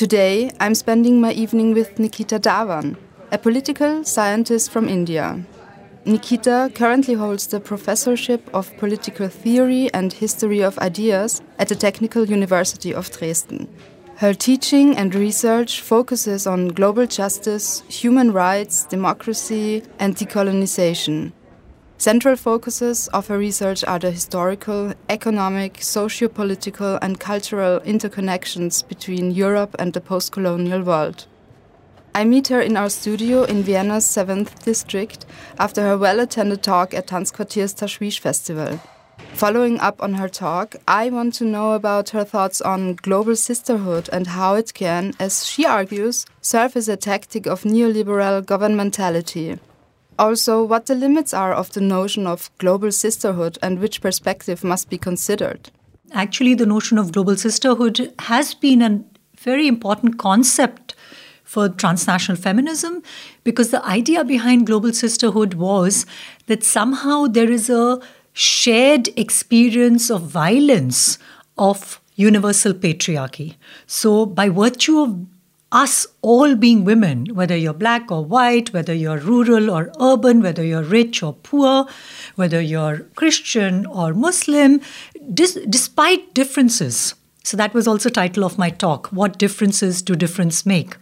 Today, I'm spending my evening with Nikita Dhawan, a political scientist from India. Nikita currently holds the professorship of political theory and history of ideas at the Technical University of Dresden. Her teaching and research focuses on global justice, human rights, democracy, and decolonization. Central focuses of her research are the historical, economic, socio-political and cultural interconnections between Europe and the post-colonial world. I meet her in our studio in Vienna's 7th district after her well-attended talk at Tanzquartier's Tashweesh Festival. Following up on her talk, I want to know about her thoughts on global sisterhood and how it can, as she argues, serve as a tactic of neoliberal governmentality also what the limits are of the notion of global sisterhood and which perspective must be considered. Actually, the notion of global sisterhood has been a very important concept for transnational feminism because the idea behind global sisterhood was that somehow there is a shared experience of violence of universal patriarchy. So, by virtue of us all being women, whether you're black or white, whether you're rural or urban, whether you're rich or poor, whether you're Christian or Muslim, dis- despite differences. So that was also title of my talk. What differences do difference make?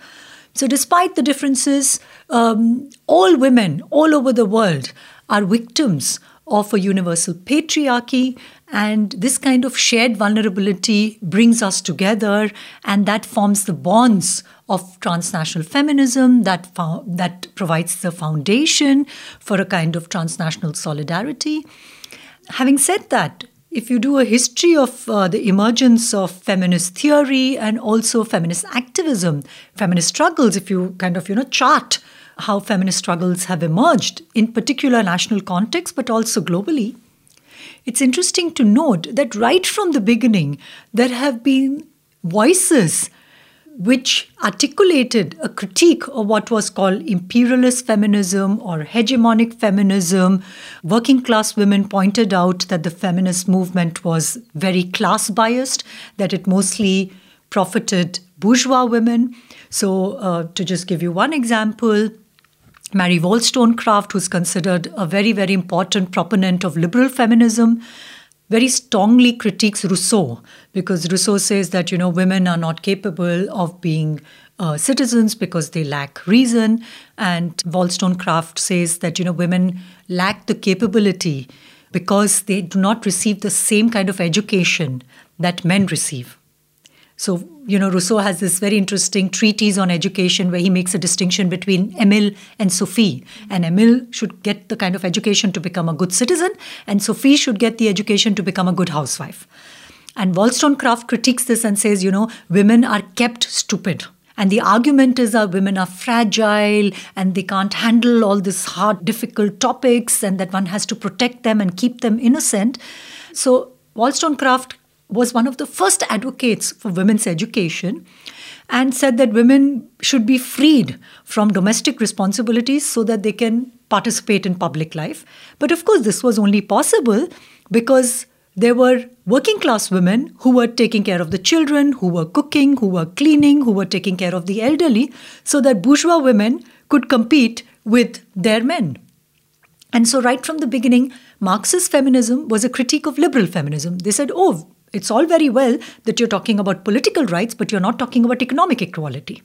So despite the differences, um, all women all over the world are victims of a universal patriarchy and this kind of shared vulnerability brings us together, and that forms the bonds of transnational feminism that, fo- that provides the foundation for a kind of transnational solidarity. Having said that, if you do a history of uh, the emergence of feminist theory and also feminist activism, feminist struggles, if you kind of you know chart how feminist struggles have emerged in particular national context, but also globally, it's interesting to note that right from the beginning, there have been voices which articulated a critique of what was called imperialist feminism or hegemonic feminism. Working class women pointed out that the feminist movement was very class biased, that it mostly profited bourgeois women. So, uh, to just give you one example, Mary Wollstonecraft, who's considered a very, very important proponent of liberal feminism, very strongly critiques Rousseau because Rousseau says that you know women are not capable of being uh, citizens because they lack reason, and Wollstonecraft says that you know women lack the capability because they do not receive the same kind of education that men receive. So, you know, Rousseau has this very interesting treatise on education where he makes a distinction between Emile and Sophie. And Emile should get the kind of education to become a good citizen, and Sophie should get the education to become a good housewife. And Wollstonecraft critiques this and says, you know, women are kept stupid. And the argument is that women are fragile and they can't handle all these hard, difficult topics, and that one has to protect them and keep them innocent. So Wollstonecraft was one of the first advocates for women's education and said that women should be freed from domestic responsibilities so that they can participate in public life. But of course, this was only possible because there were working class women who were taking care of the children, who were cooking, who were cleaning, who were taking care of the elderly, so that bourgeois women could compete with their men. And so, right from the beginning, Marxist feminism was a critique of liberal feminism. They said, oh, it's all very well that you're talking about political rights, but you're not talking about economic equality.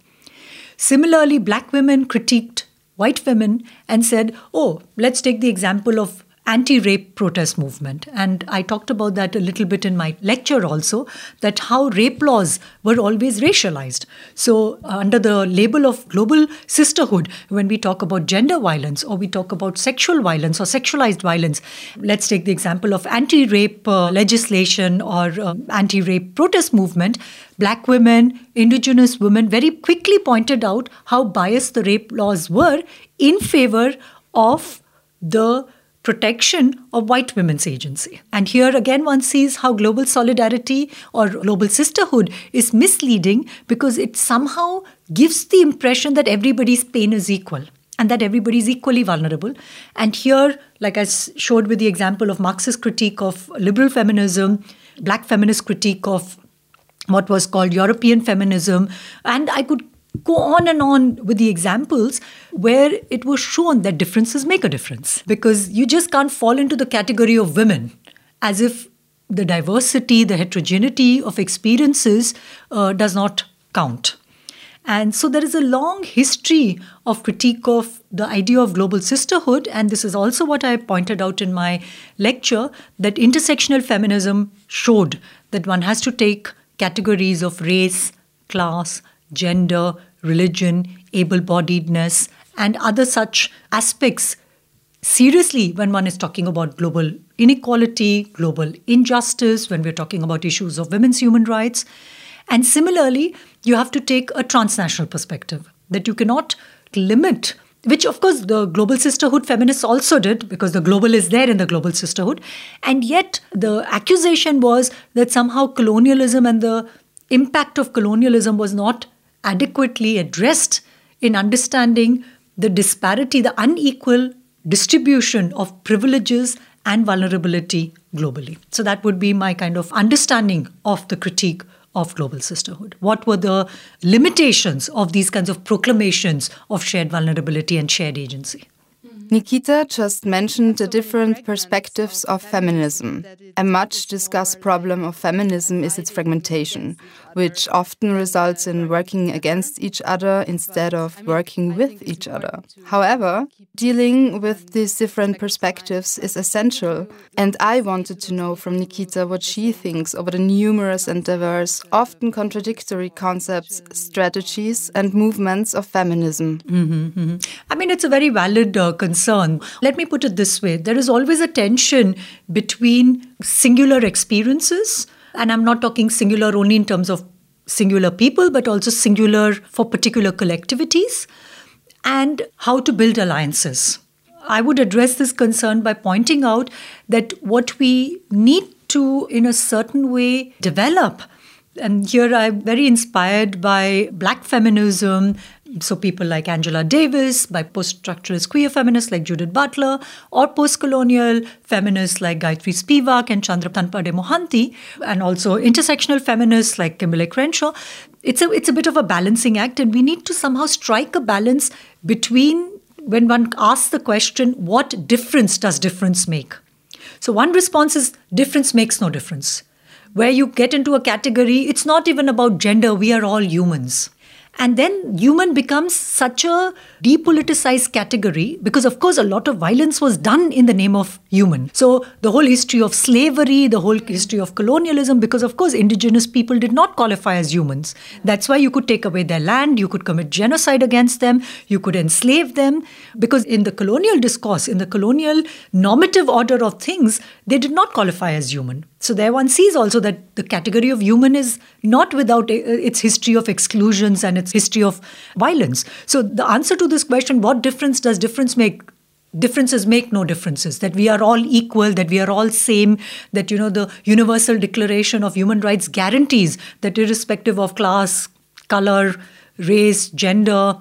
Similarly, black women critiqued white women and said, oh, let's take the example of anti-rape protest movement. And i talked about that a little bit in my lecture also that how rape laws were always racialized. So uh, under the label of global sisterhood when we talk about gender violence or we talk about sexual violence or sexualized violence let's take the example of anti-rape uh, legislation or uh, anti-rape protest movement. Black women indigenous women very quickly pointed out how biased the rape laws were in favor of the protection of white women's agency. And here again, one sees how global solidarity or global sisterhood is misleading because it somehow gives the impression that everybody's pain is equal and that everybody is equally vulnerable. And here, like I showed with the example of Marxist critique of liberal feminism, black feminist critique of what was called European feminism, and I could go on and on with the examples where it was shown that differences make a difference because you just can't fall into the category of women as if the diversity, the heterogeneity of experiences uh, does not count. And so there is a long history of critique of the idea of global sisterhood. And this is also what I pointed out in my lecture that intersectional feminism showed that one has to take categories of race, class, gender, religion, able bodiedness, and other such aspects seriously when one is talking about global inequality, global injustice, when we're talking about issues of women's human rights. And similarly, you have to take a transnational perspective that you cannot limit which of course the global sisterhood feminists also did because the global is there in the global sisterhood and yet the accusation was that somehow colonialism and the impact of colonialism was not adequately addressed in understanding the disparity the unequal distribution of privileges and vulnerability globally so that would be my kind of understanding of the critique of global sisterhood? What were the limitations of these kinds of proclamations of shared vulnerability and shared agency? Nikita just mentioned the different perspectives of feminism. A much discussed problem of feminism is its fragmentation, which often results in working against each other instead of working with each other. However, dealing with these different perspectives is essential, and I wanted to know from Nikita what she thinks about the numerous and diverse, often contradictory concepts, strategies, and movements of feminism. Mm -hmm, mm -hmm. I mean, it's a very valid uh, concern. Let me put it this way there is always a tension between singular experiences and I'm not talking singular only in terms of singular people, but also singular for particular collectivities, and how to build alliances. I would address this concern by pointing out that what we need to, in a certain way, develop and here I'm very inspired by black feminism, so people like Angela Davis, by post-structuralist queer feminists like Judith Butler, or post-colonial feminists like Gayatri Spivak and Chandra Talpade Mohanty, and also intersectional feminists like Kimberlé Crenshaw. It's a it's a bit of a balancing act, and we need to somehow strike a balance between when one asks the question, what difference does difference make? So one response is difference makes no difference. Where you get into a category, it's not even about gender, we are all humans. And then human becomes such a depoliticized category because, of course, a lot of violence was done in the name of human. So, the whole history of slavery, the whole history of colonialism, because, of course, indigenous people did not qualify as humans. That's why you could take away their land, you could commit genocide against them, you could enslave them. Because in the colonial discourse, in the colonial normative order of things, they did not qualify as human. So there one sees also that the category of human is not without uh, its history of exclusions and its history of violence. So the answer to this question, what difference does difference make? differences make no differences that we are all equal that we are all same that you know the universal declaration of human rights guarantees that irrespective of class color race gender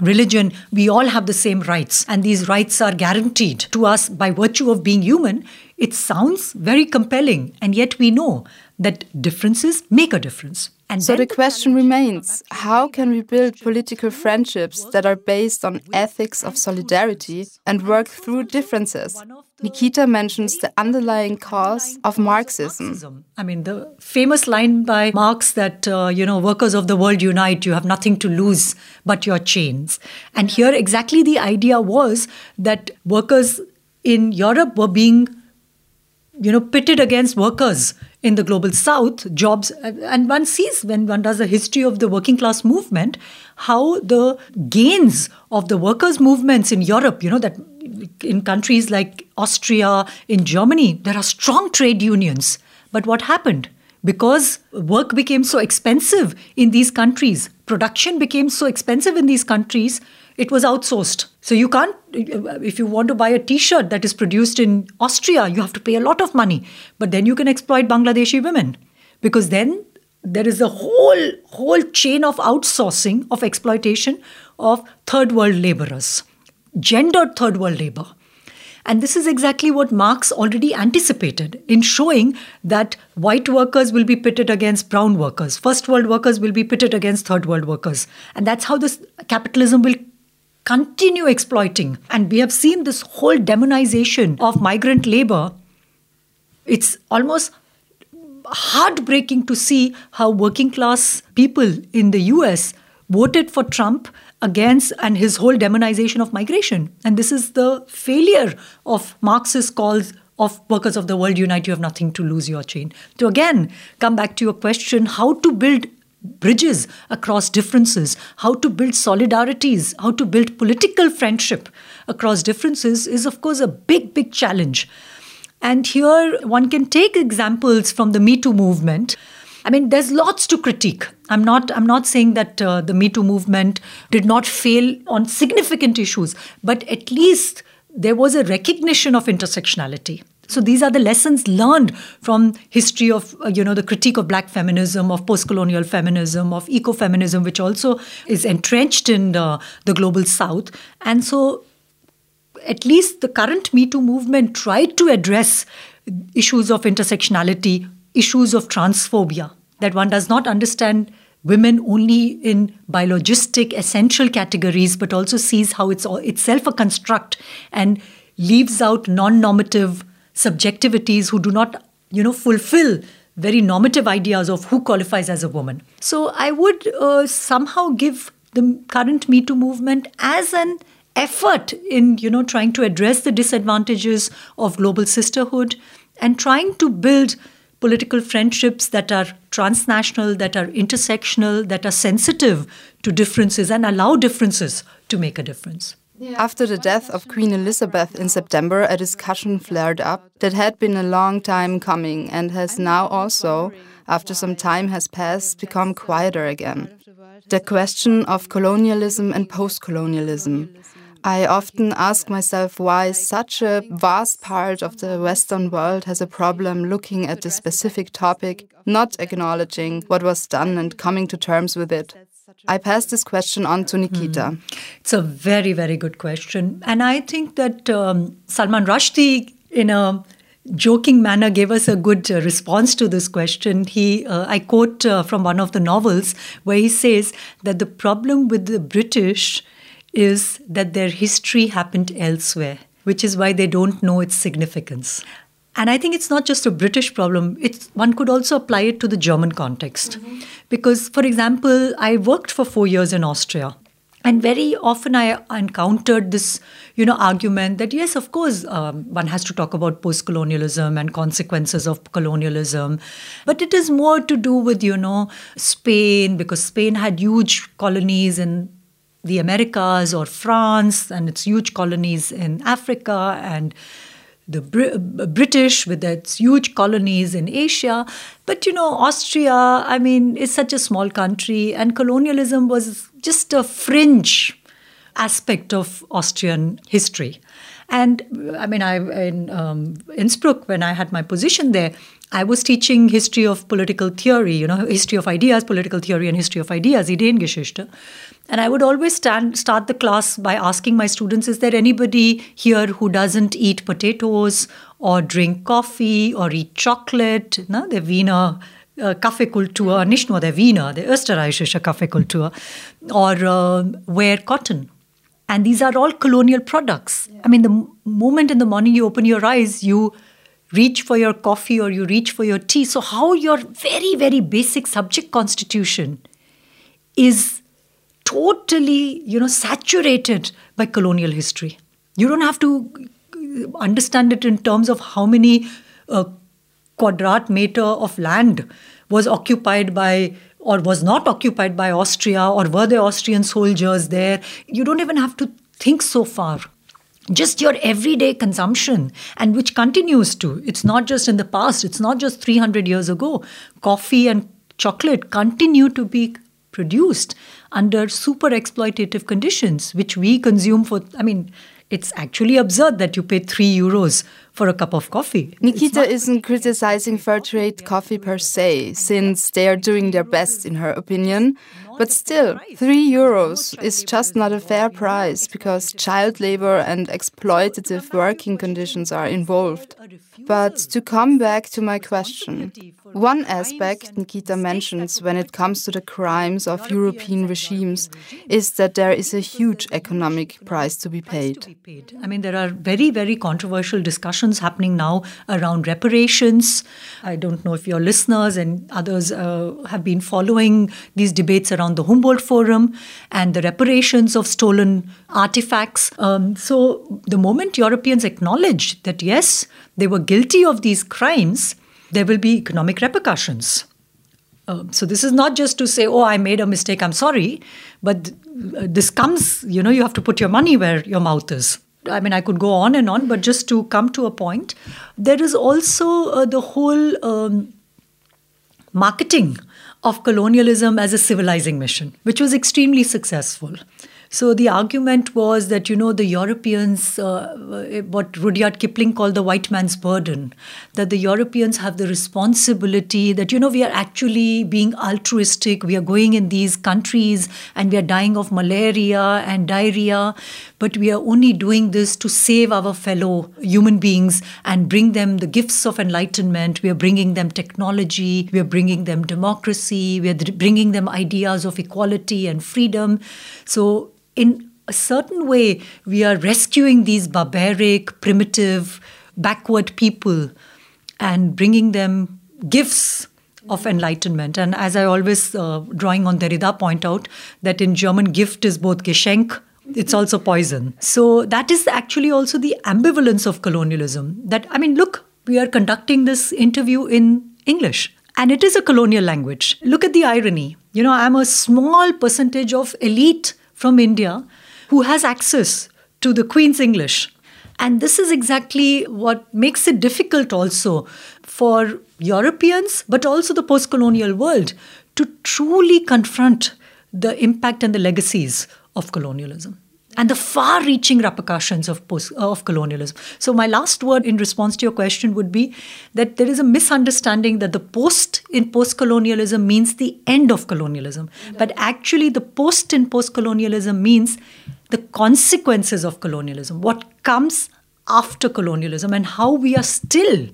religion, we all have the same rights, and these rights are guaranteed to us by virtue of being human, it sounds very compelling, and yet we know that differences make a difference. And so the question remains how can we build political friendships that are based on ethics of solidarity and work through differences? Nikita mentions the underlying cause of Marxism. I mean, the famous line by Marx that, uh, you know, workers of the world unite, you have nothing to lose but your chains. And here, exactly the idea was that workers in Europe were being you know, pitted against workers in the global south, jobs. And one sees when one does a history of the working class movement, how the gains of the workers' movements in Europe, you know, that in countries like Austria, in Germany, there are strong trade unions. But what happened? Because work became so expensive in these countries, production became so expensive in these countries, it was outsourced. So you can't, if you want to buy a t shirt that is produced in Austria, you have to pay a lot of money. But then you can exploit Bangladeshi women because then there is a whole, whole chain of outsourcing, of exploitation of third world laborers, gendered third world labor. And this is exactly what Marx already anticipated in showing that white workers will be pitted against brown workers, first world workers will be pitted against third world workers. And that's how this capitalism will continue exploiting. And we have seen this whole demonization of migrant labor. It's almost heartbreaking to see how working class people in the US voted for Trump against and his whole demonization of migration. And this is the failure of Marxist calls of workers of the world unite, you have nothing to lose your chain. To again come back to your question how to build bridges across differences, how to build solidarities, how to build political friendship across differences is, of course, a big, big challenge. And here one can take examples from the Me Too movement. I mean, there's lots to critique. I'm not. I'm not saying that uh, the Me Too movement did not fail on significant issues, but at least there was a recognition of intersectionality. So these are the lessons learned from history of uh, you know the critique of black feminism, of post-colonial feminism, of ecofeminism, which also is entrenched in the, the global south. And so, at least the current Me Too movement tried to address issues of intersectionality issues of transphobia, that one does not understand women only in biologistic essential categories, but also sees how it's all, itself a construct and leaves out non-normative subjectivities who do not, you know, fulfill very normative ideas of who qualifies as a woman. So I would uh, somehow give the current Me Too movement as an effort in, you know, trying to address the disadvantages of global sisterhood and trying to build political friendships that are transnational, that are intersectional, that are sensitive to differences and allow differences to make a difference. After the death of Queen Elizabeth in September, a discussion flared up that had been a long time coming and has now also, after some time has passed, become quieter again. The question of colonialism and post colonialism. I often ask myself why such a vast part of the Western world has a problem looking at the specific topic, not acknowledging what was done and coming to terms with it. I pass this question on to Nikita. Mm. It's a very, very good question. And I think that um, Salman Rushdie, in a joking manner, gave us a good uh, response to this question. He, uh, I quote uh, from one of the novels where he says that the problem with the British is that their history happened elsewhere, which is why they don't know its significance. And I think it's not just a British problem, it's, one could also apply it to the German context. Mm-hmm. Because, for example, I worked for four years in Austria. And very often I encountered this, you know, argument that yes, of course, um, one has to talk about post-colonialism and consequences of colonialism, but it is more to do with, you know, Spain because Spain had huge colonies in the Americas or France and its huge colonies in Africa and the Br- British with its huge colonies in Asia. But you know, Austria, I mean, is such a small country, and colonialism was just a fringe aspect of Austrian history. And I mean, I in um, Innsbruck when I had my position there, I was teaching history of political theory, you know, history of ideas, political theory, and history of ideas, Ideengeschichte. And I would always stand, start the class by asking my students, is there anybody here who doesn't eat potatoes or drink coffee or eat chocolate? No, der Wiener uh, Kaffeekultur, nicht nur der Wiener, der österreichische Kaffeekultur, or uh, wear cotton. And these are all colonial products. Yeah. I mean, the moment in the morning you open your eyes, you reach for your coffee or you reach for your tea. So, how your very, very basic subject constitution is totally, you know, saturated by colonial history. You don't have to understand it in terms of how many uh, quadrat meter of land was occupied by or was not occupied by Austria or were there Austrian soldiers there. You don't even have to think so far. just your everyday consumption and which continues to it's not just in the past it's not just 300 years ago coffee and chocolate continue to be produced under super exploitative conditions which we consume for i mean it's actually absurd that you pay 3 euros for a cup of coffee. Nikita isn't criticizing fair trade coffee per se, since they are doing their best in her opinion. But still, 3 euros is just not a fair price because child labor and exploitative working conditions are involved. But to come back to my question, one aspect Nikita mentions when it comes to the crimes of European regimes is that there is a huge economic price to be paid. I mean, there are very, very controversial discussions happening now around reparations. I don't know if your listeners and others uh, have been following these debates around the Humboldt Forum and the reparations of stolen artifacts. Um, so, the moment Europeans acknowledge that, yes, they were guilty of these crimes, there will be economic repercussions. Uh, so this is not just to say, "Oh, I made a mistake. I'm sorry," but uh, this comes. You know, you have to put your money where your mouth is. I mean, I could go on and on, but just to come to a point, there is also uh, the whole um, marketing of colonialism as a civilizing mission, which was extremely successful. So the argument was that, you know, the Europeans, uh, what Rudyard Kipling called the white man's burden, that the Europeans have the responsibility that, you know, we are actually being altruistic. We are going in these countries and we are dying of malaria and diarrhea, but we are only doing this to save our fellow human beings and bring them the gifts of enlightenment. We are bringing them technology. We are bringing them democracy. We are bringing them ideas of equality and freedom. So in a certain way, we are rescuing these barbaric, primitive, backward people and bringing them gifts of enlightenment. And as I always, uh, drawing on Derrida, point out that in German, gift is both Geschenk, it's also poison. So that is actually also the ambivalence of colonialism. That, I mean, look, we are conducting this interview in English. And it is a colonial language. Look at the irony. You know, I'm a small percentage of elite from India who has access to the Queen's English. And this is exactly what makes it difficult also for Europeans, but also the post colonial world, to truly confront the impact and the legacies of colonialism and the far reaching repercussions of, post, of colonialism. So, my last word in response to your question would be that there is a misunderstanding that the post in post colonialism means the end of colonialism. But actually, the post in post colonialism means the consequences of colonialism, what comes after colonialism, and how we are still.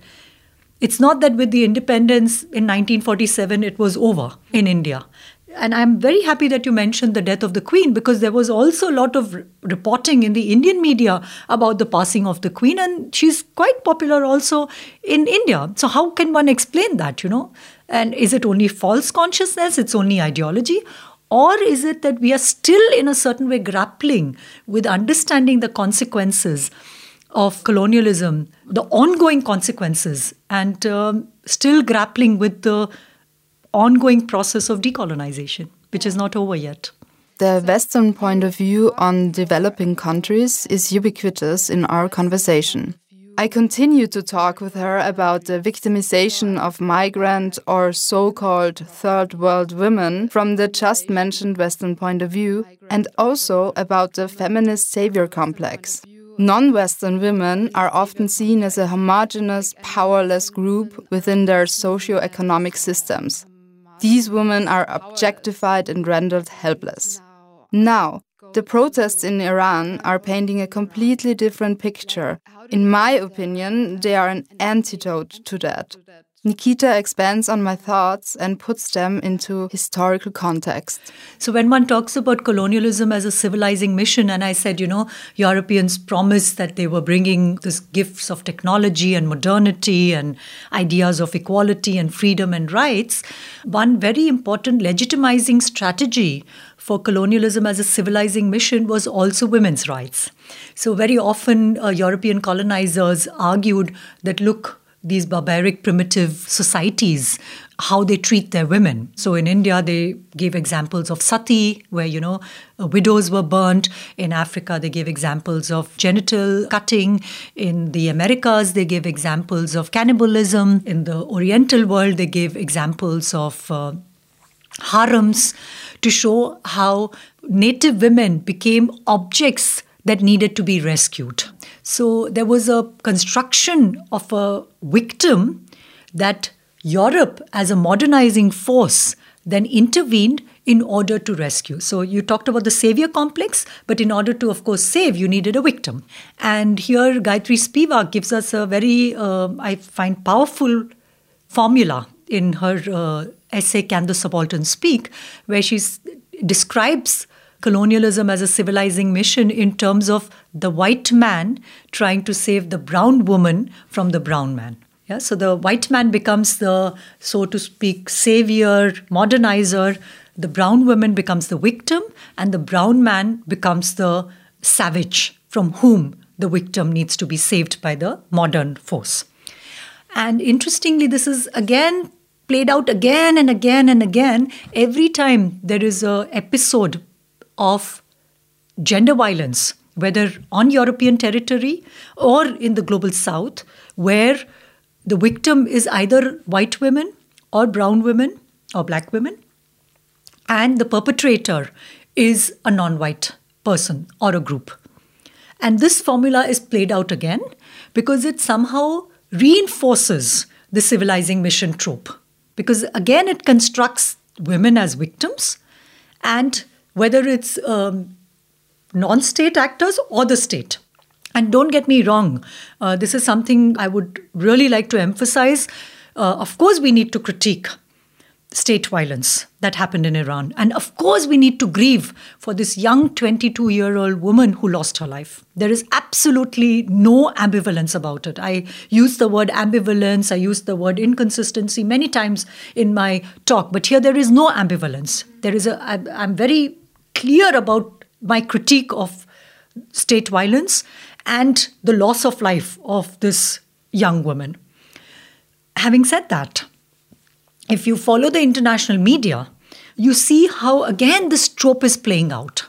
It's not that with the independence in 1947 it was over in India and I'm very happy that you mentioned the death of the Queen because there was also a lot of reporting in the Indian media about the passing of the Queen, and she's quite popular also in India. So, how can one explain that, you know? And is it only false consciousness? It's only ideology? Or is it that we are still, in a certain way, grappling with understanding the consequences of colonialism, the ongoing consequences, and um, still grappling with the ongoing process of decolonization, which is not over yet. The Western point of view on developing countries is ubiquitous in our conversation. I continue to talk with her about the victimization of migrant or so called third world women from the just mentioned Western point of view, and also about the feminist savior complex. Non Western women are often seen as a homogenous, powerless group within their socio economic systems. These women are objectified and rendered helpless. Now, the protests in Iran are painting a completely different picture. In my opinion, they are an antidote to that. Nikita expands on my thoughts and puts them into historical context. So, when one talks about colonialism as a civilizing mission, and I said, you know, Europeans promised that they were bringing these gifts of technology and modernity and ideas of equality and freedom and rights, one very important legitimizing strategy for colonialism as a civilizing mission was also women's rights. So, very often, uh, European colonizers argued that, look, these barbaric primitive societies how they treat their women. So in India, they gave examples of sati, where, you know, uh, widows were burnt. In Africa, they gave examples of genital cutting. In the Americas, they gave examples of cannibalism. In the Oriental world, they gave examples of uh, harems to show how native women became objects that needed to be rescued. So there was a construction of a victim that Europe, as a modernizing force, then intervened in order to rescue. So you talked about the savior complex, but in order to, of course, save, you needed a victim. And here, Gayatri Spivak gives us a very, uh, I find, powerful formula in her uh, essay Can the Subaltern Speak, where she describes colonialism as a civilizing mission in terms of the white man trying to save the brown woman from the brown man. Yeah, so the white man becomes the, so to speak, savior, modernizer. The brown woman becomes the victim, and the brown man becomes the savage from whom the victim needs to be saved by the modern force. And interestingly, this is again played out again and again and again every time there is a episode of gender violence whether on european territory or in the global south where the victim is either white women or brown women or black women, and the perpetrator is a non white person or a group. And this formula is played out again because it somehow reinforces the civilizing mission trope. Because again, it constructs women as victims, and whether it's um, non state actors or the state. And don't get me wrong, uh, this is something I would really like to emphasize. Uh, of course, we need to critique state violence that happened in Iran. And of course, we need to grieve for this young 22 year old woman who lost her life. There is absolutely no ambivalence about it. I use the word ambivalence, I use the word inconsistency many times in my talk, but here there is no ambivalence. There is a, I, I'm very clear about my critique of state violence and the loss of life of this young woman. Having said that, if you follow the international media, you see how again this trope is playing out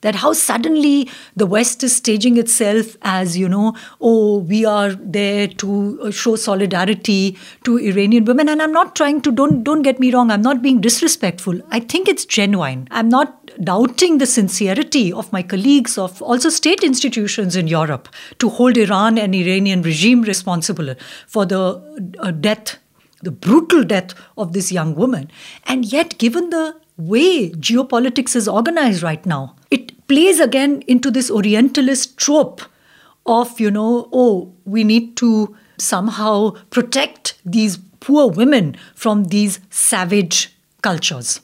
that how suddenly the West is staging itself as, you know, oh, we are there to show solidarity to Iranian women. And I'm not trying to, don't, don't get me wrong, I'm not being disrespectful. I think it's genuine. I'm not doubting the sincerity of my colleagues of also state institutions in Europe to hold Iran and Iranian regime responsible for the uh, death the brutal death of this young woman. And yet, given the way geopolitics is organized right now, it plays again into this Orientalist trope of, you know, oh, we need to somehow protect these poor women from these savage cultures.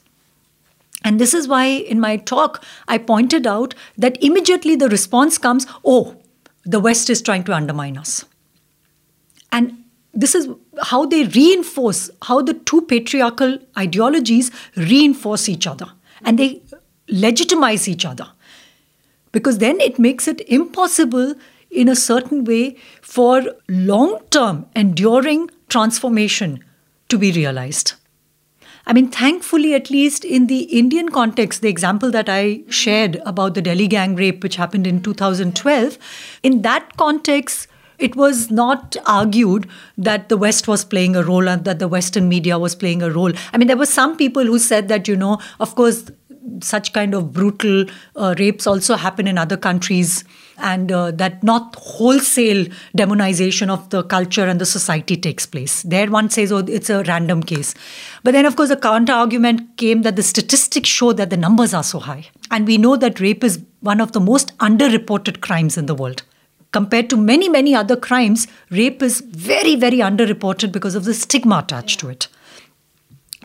And this is why in my talk I pointed out that immediately the response comes oh, the West is trying to undermine us. And this is how they reinforce, how the two patriarchal ideologies reinforce each other and they legitimize each other. Because then it makes it impossible in a certain way for long term, enduring transformation to be realized. I mean, thankfully, at least in the Indian context, the example that I shared about the Delhi gang rape, which happened in 2012, in that context, it was not argued that the West was playing a role and that the Western media was playing a role. I mean, there were some people who said that, you know, of course, such kind of brutal uh, rapes also happen in other countries and uh, that not wholesale demonization of the culture and the society takes place. There one says oh it's a random case. But then of course the counter argument came that the statistics show that the numbers are so high. And we know that rape is one of the most underreported crimes in the world. Compared to many, many other crimes, rape is very, very underreported because of the stigma attached to it.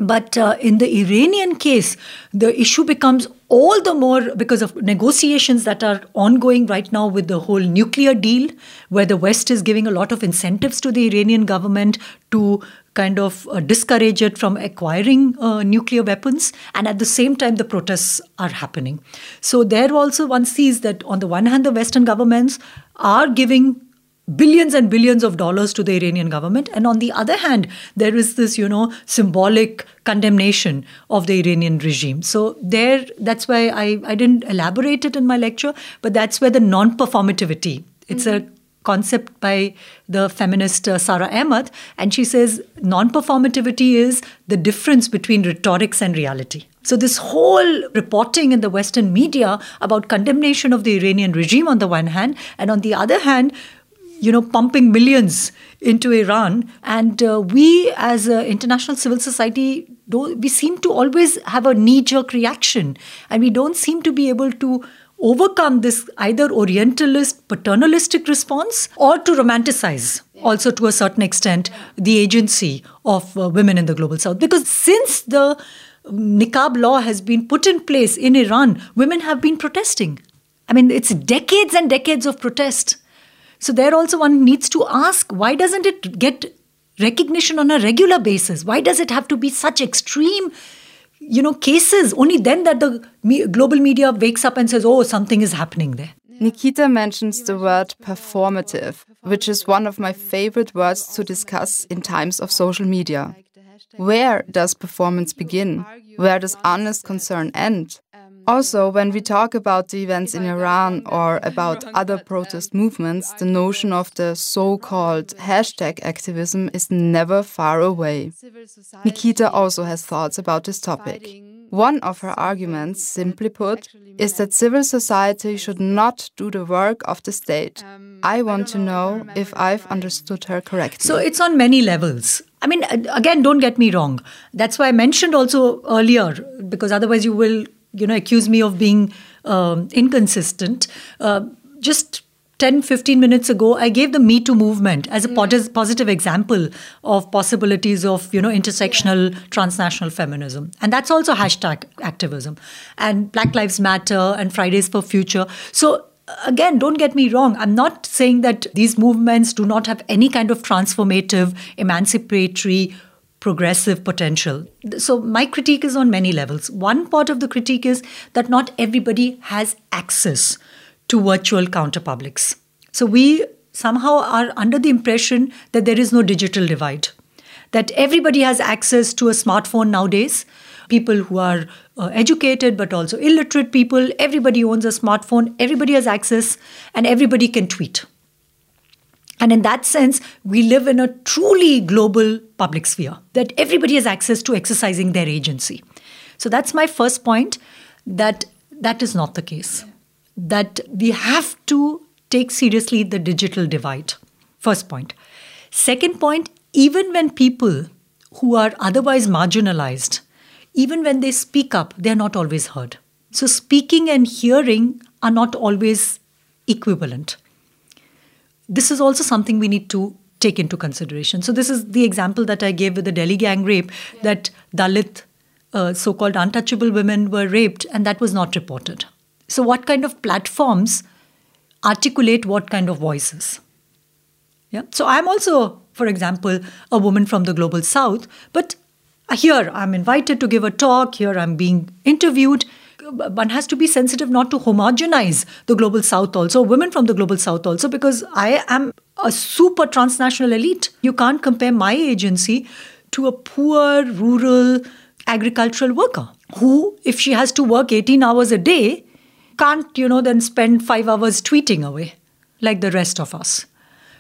But uh, in the Iranian case, the issue becomes all the more because of negotiations that are ongoing right now with the whole nuclear deal, where the West is giving a lot of incentives to the Iranian government to kind of uh, discourage it from acquiring uh, nuclear weapons. And at the same time, the protests are happening. So, there also one sees that on the one hand, the Western governments are giving billions and billions of dollars to the Iranian government. And on the other hand, there is this, you know, symbolic condemnation of the Iranian regime. So there, that's why I, I didn't elaborate it in my lecture, but that's where the non-performativity, it's mm-hmm. a concept by the feminist uh, Sara Ahmed, and she says non-performativity is the difference between rhetorics and reality. So, this whole reporting in the Western media about condemnation of the Iranian regime on the one hand, and on the other hand, you know, pumping millions into Iran. And uh, we, as an international civil society, we seem to always have a knee jerk reaction. And we don't seem to be able to overcome this either orientalist, paternalistic response or to romanticize also to a certain extent the agency of uh, women in the global south. Because since the niqab law has been put in place in Iran, women have been protesting. I mean, it's decades and decades of protest. So there also one needs to ask why doesn't it get recognition on a regular basis? Why does it have to be such extreme, you know, cases? Only then that the global media wakes up and says, "Oh, something is happening there." Nikita mentions the word performative, which is one of my favorite words to discuss in times of social media. Where does performance begin? Where does honest concern end? Also, when we talk about the events in Iran or about other protest movements, the notion of the so called hashtag activism is never far away. Nikita also has thoughts about this topic. One of her arguments, simply put, is that civil society should not do the work of the state. I want to know if I've understood her correctly. So it's on many levels. I mean, again, don't get me wrong. That's why I mentioned also earlier, because otherwise you will you know, accuse me of being um, inconsistent. Uh, just 10, 15 minutes ago, I gave the Me Too movement as a mm. positive example of possibilities of, you know, intersectional transnational feminism. And that's also hashtag activism. And Black Lives Matter and Fridays for Future. So again, don't get me wrong. I'm not saying that these movements do not have any kind of transformative, emancipatory, progressive potential. So, my critique is on many levels. One part of the critique is that not everybody has access to virtual counterpublics. So, we somehow are under the impression that there is no digital divide, that everybody has access to a smartphone nowadays. People who are uh, educated but also illiterate people, everybody owns a smartphone, everybody has access, and everybody can tweet. And in that sense, we live in a truly global public sphere that everybody has access to exercising their agency. So that's my first point that that is not the case. That we have to take seriously the digital divide. First point. Second point, even when people who are otherwise marginalized, even when they speak up, they're not always heard. So speaking and hearing are not always equivalent this is also something we need to take into consideration. So, this is the example that I gave with the Delhi gang rape yeah. that Dalit, uh, so called untouchable women, were raped, and that was not reported. So, what kind of platforms articulate what kind of voices? Yeah. So, I'm also, for example, a woman from the global south, but here I'm invited to give a talk, here I'm being interviewed one has to be sensitive not to homogenize the global south also, women from the global south also, because I am a super transnational elite. You can't compare my agency to a poor rural agricultural worker who, if she has to work 18 hours a day, can't, you know, then spend five hours tweeting away like the rest of us.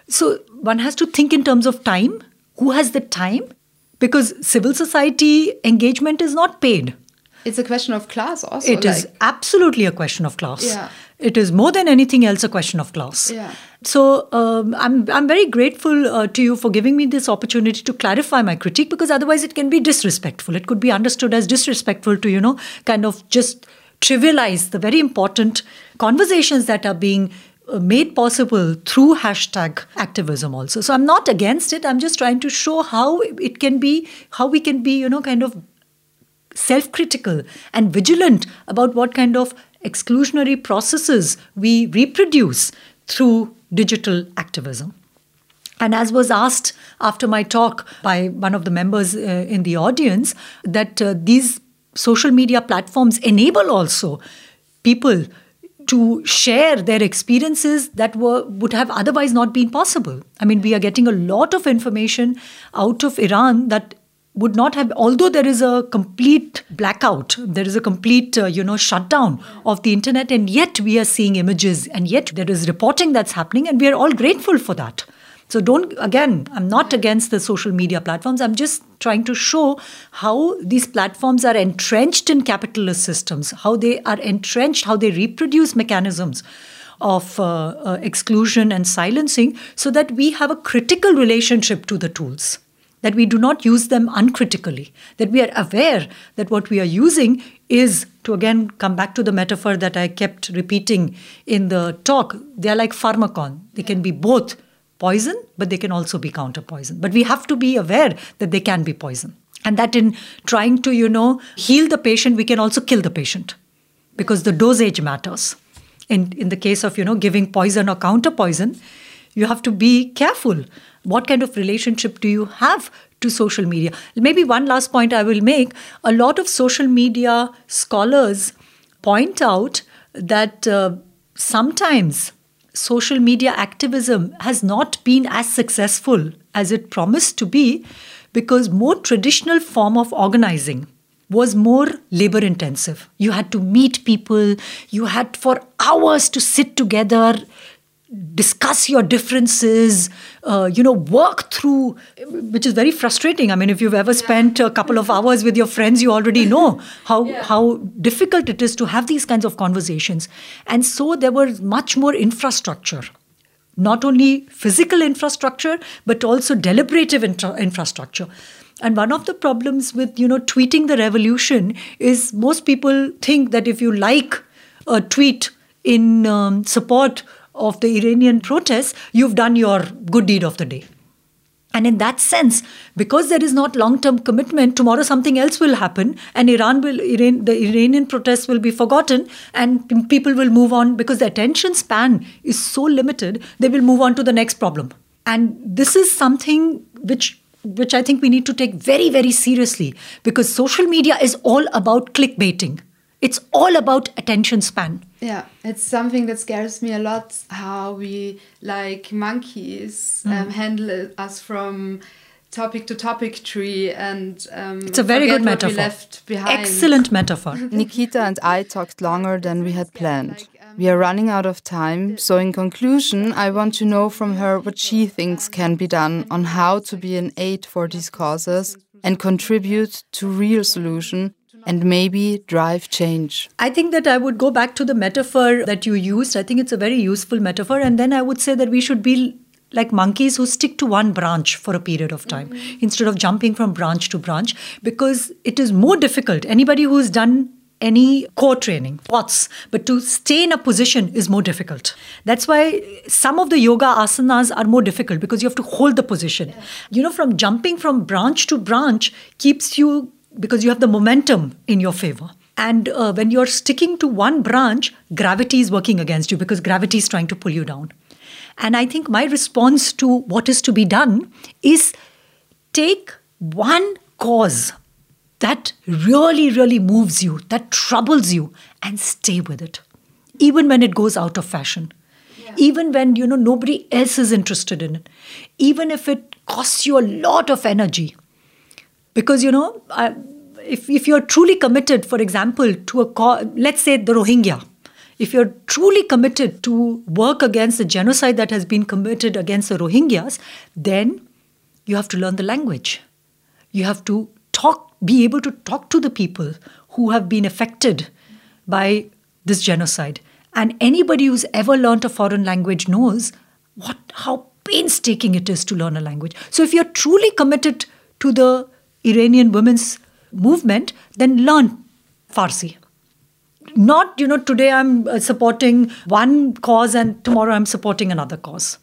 So one has to think in terms of time. Who has the time? Because civil society engagement is not paid. It's a question of class also. It like. is absolutely a question of class. Yeah. It is more than anything else a question of class. Yeah. So um, I'm, I'm very grateful uh, to you for giving me this opportunity to clarify my critique because otherwise it can be disrespectful. It could be understood as disrespectful to, you know, kind of just trivialize the very important conversations that are being uh, made possible through hashtag activism also so i'm not against it i'm just trying to show how it can be how we can be you know kind of self critical and vigilant about what kind of exclusionary processes we reproduce through digital activism. And as was asked after my talk by one of the members uh, in the audience, that uh, these social media platforms enable also people to share their experiences that were would have otherwise not been possible. I mean, we are getting a lot of information out of Iran that would not have although there is a complete blackout there is a complete uh, you know shutdown of the internet and yet we are seeing images and yet there is reporting that's happening and we are all grateful for that. So don't again i'm not against the social media platforms. I'm just trying to show how these platforms are entrenched in capitalist systems how they are entrenched how they reproduce mechanisms of uh, uh, exclusion and silencing so that we have a critical relationship to the tools that we do not use them uncritically, that we are aware that what we are using is, to again come back to the metaphor that I kept repeating in the talk, they are like pharmakon. They can be both poison, but they can also be counter poison. But we have to be aware that they can be poison. And that in trying to, you know, heal the patient, we can also kill the patient because the dosage matters. In, in the case of, you know, giving poison or counter poison, you have to be careful. What kind of relationship do you have to social media? Maybe one last point I will make. A lot of social media scholars point out that uh, sometimes social media activism has not been as successful as it promised to be because more traditional form of organizing was more labor intensive. You had to meet people. You had for hours to sit together discuss your differences, uh, you know, work through, which is very frustrating. I mean, if you've ever spent a couple of hours with your friends, you already know how yeah. how difficult it is to have these kinds of conversations. And so there was much more infrastructure. Not only physical infrastructure, but also deliberative intra- infrastructure. And one of the problems with, you know, tweeting the revolution is most people think that if you like a tweet in um, support of the Iranian protests, you've done your good deed of the day. And in that sense, because there is not long-term commitment, tomorrow something else will happen, and Iran will, Iran, the Iranian protests will be forgotten, and people will move on because the attention span is so limited. They will move on to the next problem, and this is something which which I think we need to take very very seriously because social media is all about clickbaiting. It's all about attention span. Yeah, it's something that scares me a lot how we, like monkeys, mm. um, handle us from topic to topic tree and um, it's a very good metaphor. excellent metaphor. Nikita and i talked longer than we had planned. we are running out of time so in conclusion i want to know from her what she thinks can be done on how to be an aid for these causes and contribute to real solution and maybe drive change? I think that I would go back to the metaphor that you used. I think it's a very useful metaphor. And then I would say that we should be like monkeys who stick to one branch for a period of time mm-hmm. instead of jumping from branch to branch because it is more difficult. Anybody who's done any core training, what's, but to stay in a position is more difficult. That's why some of the yoga asanas are more difficult because you have to hold the position. Yeah. You know, from jumping from branch to branch keeps you because you have the momentum in your favor. And uh, when you're sticking to one branch, gravity is working against you because gravity is trying to pull you down. And I think my response to what is to be done is take one cause that really, really moves you, that troubles you, and stay with it, even when it goes out of fashion. Yeah. Even when you know nobody else is interested in it, even if it costs you a lot of energy, because you know uh, if, if you're truly committed for example to a cause let's say the rohingya if you're truly committed to work against the genocide that has been committed against the rohingyas then you have to learn the language. You have to talk be able to talk to the people who have been affected by this genocide. And anybody who's ever learned a foreign language knows what how painstaking it is to learn a language. So if you're truly committed to the Iranian women's movement, then learn Farsi. Not, you know, today I'm uh, supporting one cause and tomorrow I'm supporting another cause.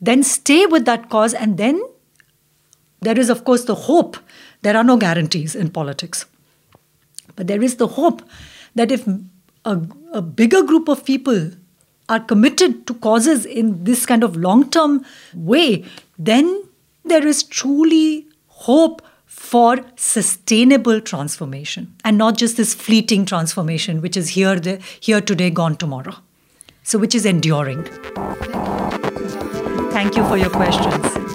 Then stay with that cause, and then there is, of course, the hope. There are no guarantees in politics. But there is the hope that if a, a bigger group of people are committed to causes in this kind of long term way, then there is truly hope for sustainable transformation and not just this fleeting transformation which is here the, here today gone tomorrow. So which is enduring. Thank you for your questions